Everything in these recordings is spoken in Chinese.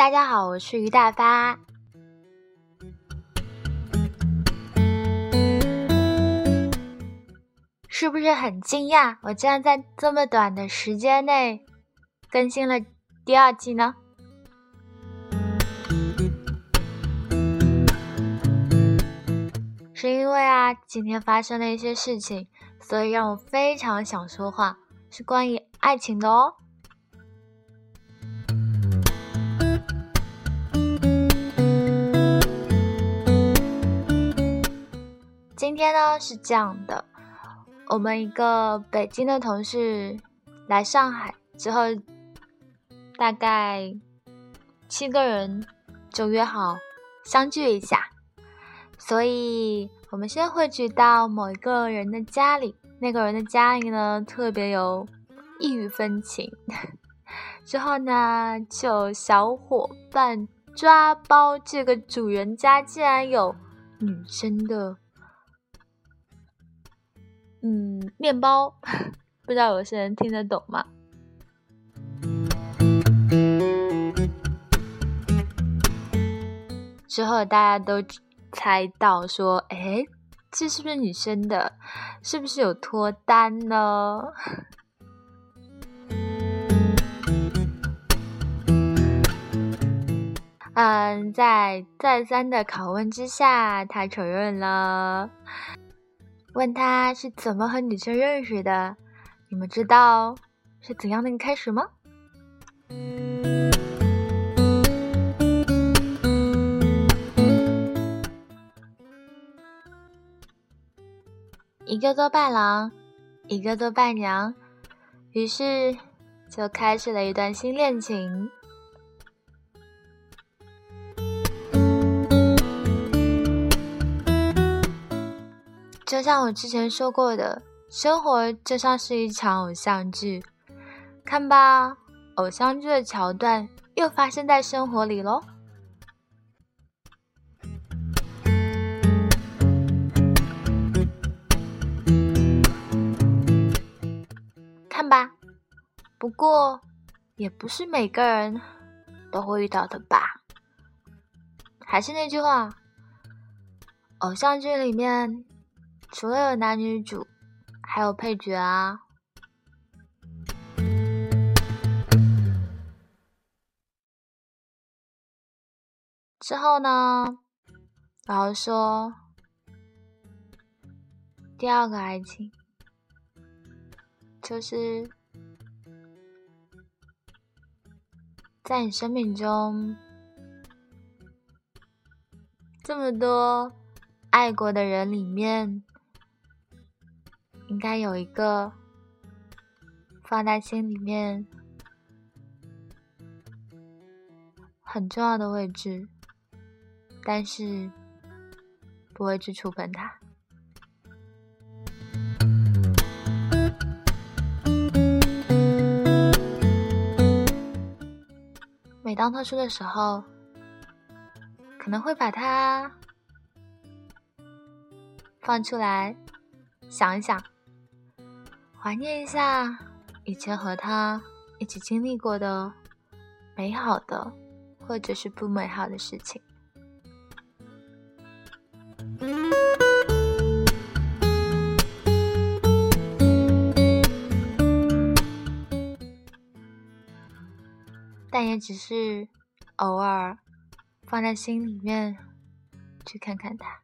大家好，我是于大发。是不是很惊讶？我竟然在这么短的时间内更新了第二季呢？是因为啊，今天发生了一些事情，所以让我非常想说话，是关于爱情的哦。今天呢是这样的，我们一个北京的同事来上海之后，大概七个人就约好相聚一下。所以，我们先汇聚到某一个人的家里。那个人的家里呢，特别有异域风情。之后呢，就小伙伴抓包，这个主人家竟然有女生的，嗯，面包。不知道有些人听得懂吗？之后大家都。猜到说，哎，这是不是女生的？是不是有脱单呢？嗯，在再三的拷问之下，他承认了。问他是怎么和女生认识的？你们知道是怎样的一个开始吗？一个做伴郎，一个做伴娘，于是就开始了一段新恋情。就像我之前说过的，生活就像是一场偶像剧，看吧，偶像剧的桥段又发生在生活里喽。看吧，不过也不是每个人都会遇到的吧。还是那句话，偶像剧里面除了有男女主，还有配角啊。之后呢，然后说第二个爱情。就是在你生命中这么多爱过的人里面，应该有一个放在心里面很重要的位置，但是不会去触碰它。每当特殊的时候，可能会把它放出来，想一想，怀念一下以前和他一起经历过的美好的，或者是不美好的事情。但也只是偶尔放在心里面去看看他。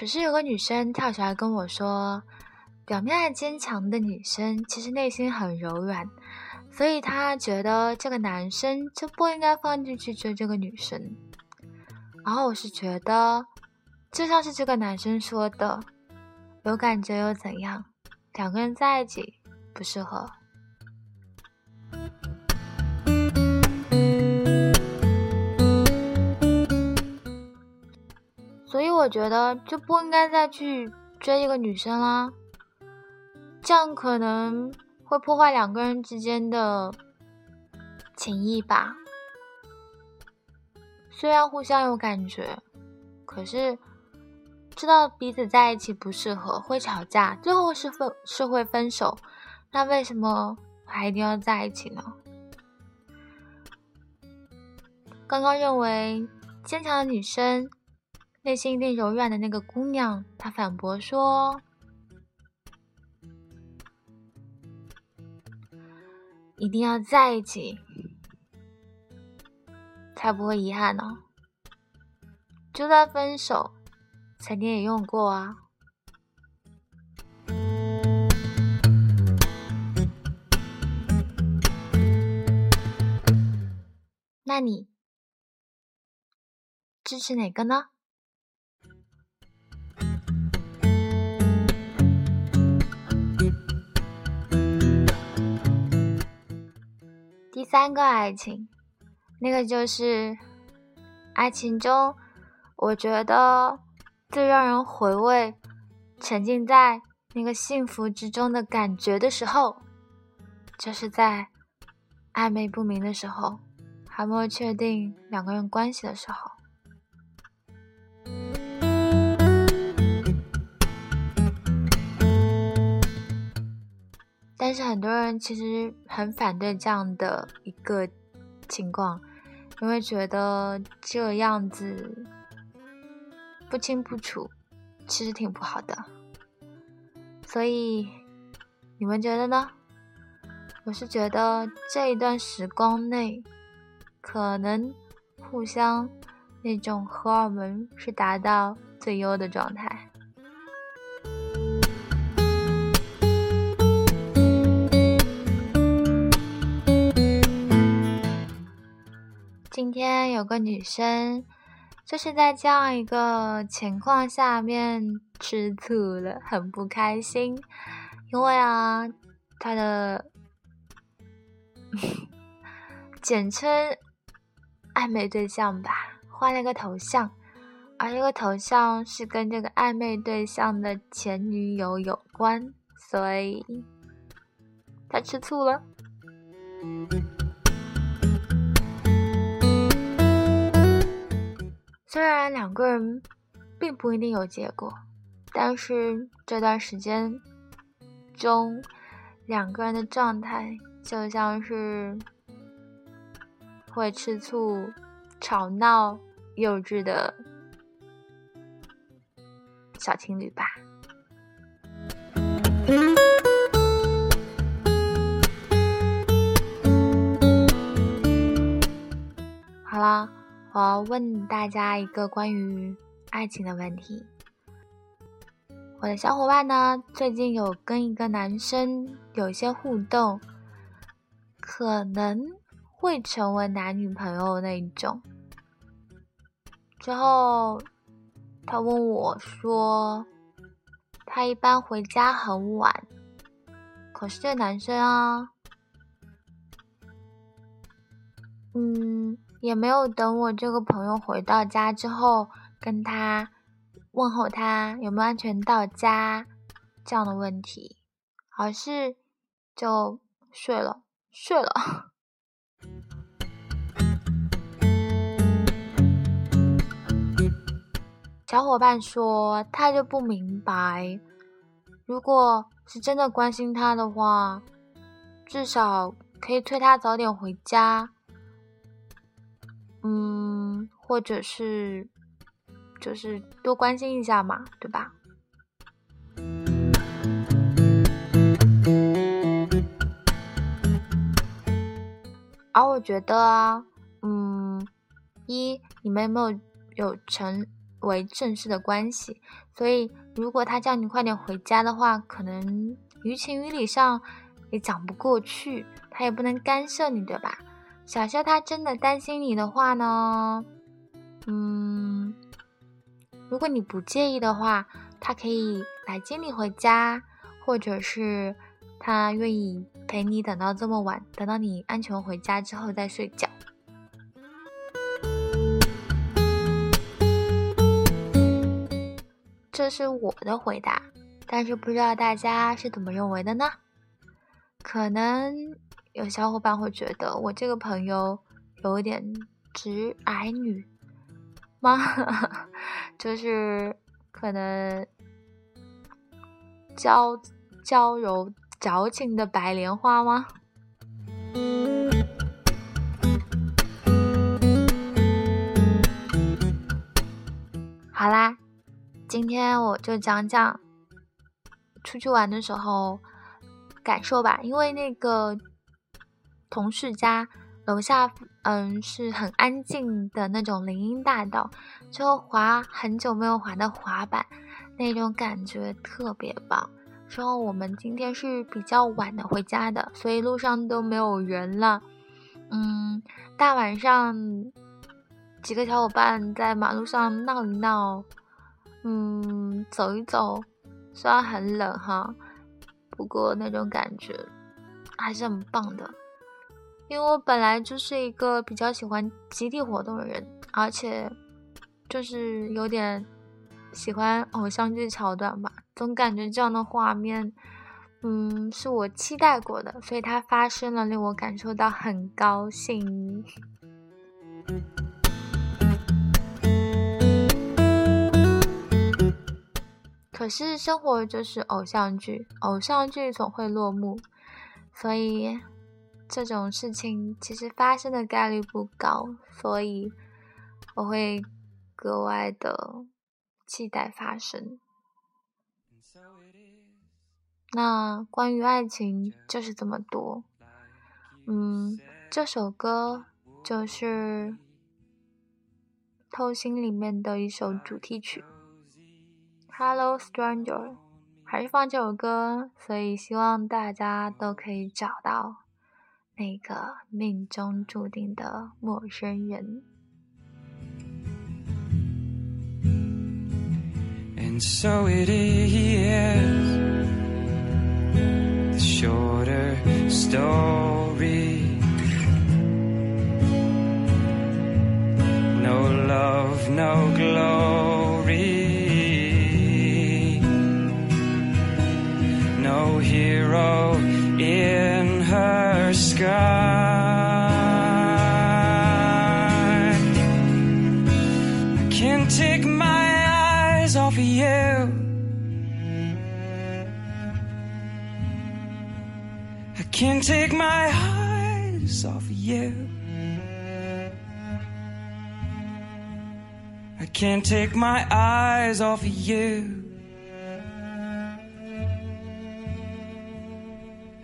可是有个女生跳出来跟我说，表面很坚强的女生其实内心很柔软，所以她觉得这个男生就不应该放进去追这个女生。然后我是觉得。就像是这个男生说的，有感觉又怎样？两个人在一起不适合，我觉得就不应该再去追一个女生啦，这样可能会破坏两个人之间的情谊吧。虽然互相有感觉，可是。知道彼此在一起不适合，会吵架，最后是分是会分手，那为什么还一定要在一起呢？刚刚认为坚强的女生内心一定柔软的那个姑娘，她反驳说：“一定要在一起，才不会遗憾呢。就算分手，曾经也用过啊。那你？”支持哪个呢？三个爱情，那个就是爱情中，我觉得最让人回味、沉浸在那个幸福之中的感觉的时候，就是在暧昧不明的时候，还没有确定两个人关系的时候。但是很多人其实很反对这样的一个情况，因为觉得这样子不清不楚，其实挺不好的。所以你们觉得呢？我是觉得这一段时光内，可能互相那种荷尔蒙是达到最优的状态。今天有个女生，就是在这样一个情况下面吃醋了，很不开心。因为啊，她的 简称暧昧对象吧，换了个头像，而这个头像是跟这个暧昧对象的前女友有关，所以她吃醋了。虽然两个人并不一定有结果，但是这段时间中，两个人的状态就像是会吃醋、吵闹、幼稚的小情侣吧。我要问大家一个关于爱情的问题。我的小伙伴呢，最近有跟一个男生有一些互动，可能会成为男女朋友那一种。之后，他问我说，他一般回家很晚，可是这男生啊，嗯。也没有等我这个朋友回到家之后，跟他问候他有没有安全到家这样的问题，而是就睡了睡了。小伙伴说他就不明白，如果是真的关心他的话，至少可以催他早点回家。嗯，或者是，就是多关心一下嘛，对吧？而我觉得啊，嗯，一你们没有有成为正式的关系？所以如果他叫你快点回家的话，可能于情于理上也讲不过去，他也不能干涉你，对吧？小肖他真的担心你的话呢，嗯，如果你不介意的话，他可以来接你回家，或者是他愿意陪你等到这么晚，等到你安全回家之后再睡觉。这是我的回答，但是不知道大家是怎么认为的呢？可能。有小伙伴会觉得我这个朋友有点直癌女吗？就是可能娇娇柔矫情的白莲花吗？好啦，今天我就讲讲出去玩的时候感受吧。因为那个同事家楼下，嗯，是很安静的那种林荫大道，就滑很久没有滑的滑板，那种感觉特别棒。之后我们今天是比较晚的回家的，所以路上都没有人了。嗯，大晚上。几个小伙伴在马路上闹一闹，嗯，走一走，虽然很冷哈，不过那种感觉还是很棒的。因为我本来就是一个比较喜欢集体活动的人，而且就是有点喜欢偶像剧桥段吧，总感觉这样的画面，嗯，是我期待过的，所以它发生了，令我感受到很高兴。可是生活就是偶像剧，偶像剧总会落幕，所以这种事情其实发生的概率不高，所以我会格外的期待发生。那关于爱情就是这么多，嗯，这首歌就是《偷心》里面的一首主题曲。Hello Stranger，还是放这首歌，所以希望大家都可以找到那个命中注定的陌生人。And so it is the shorter story. No love, no glory. My eyes off of you. I can't take my eyes off of you.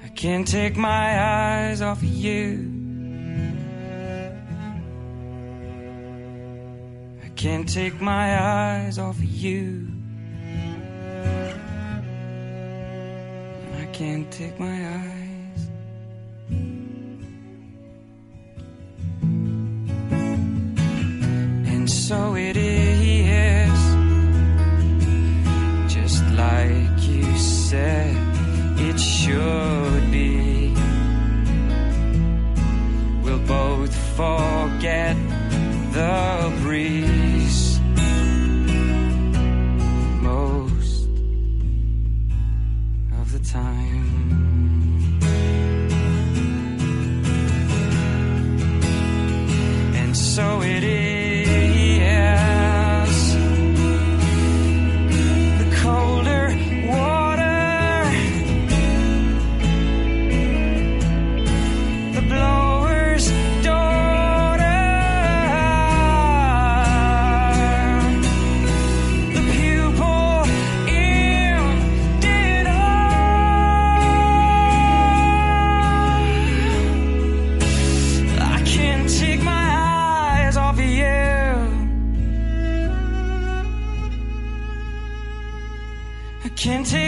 I can't take my eyes off of you. I can't take my eyes off of you. I can't take my eyes. Like you said it should. Be. We'll both forget the breeze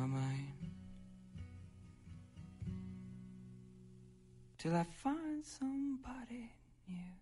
My mind. Till I find somebody new.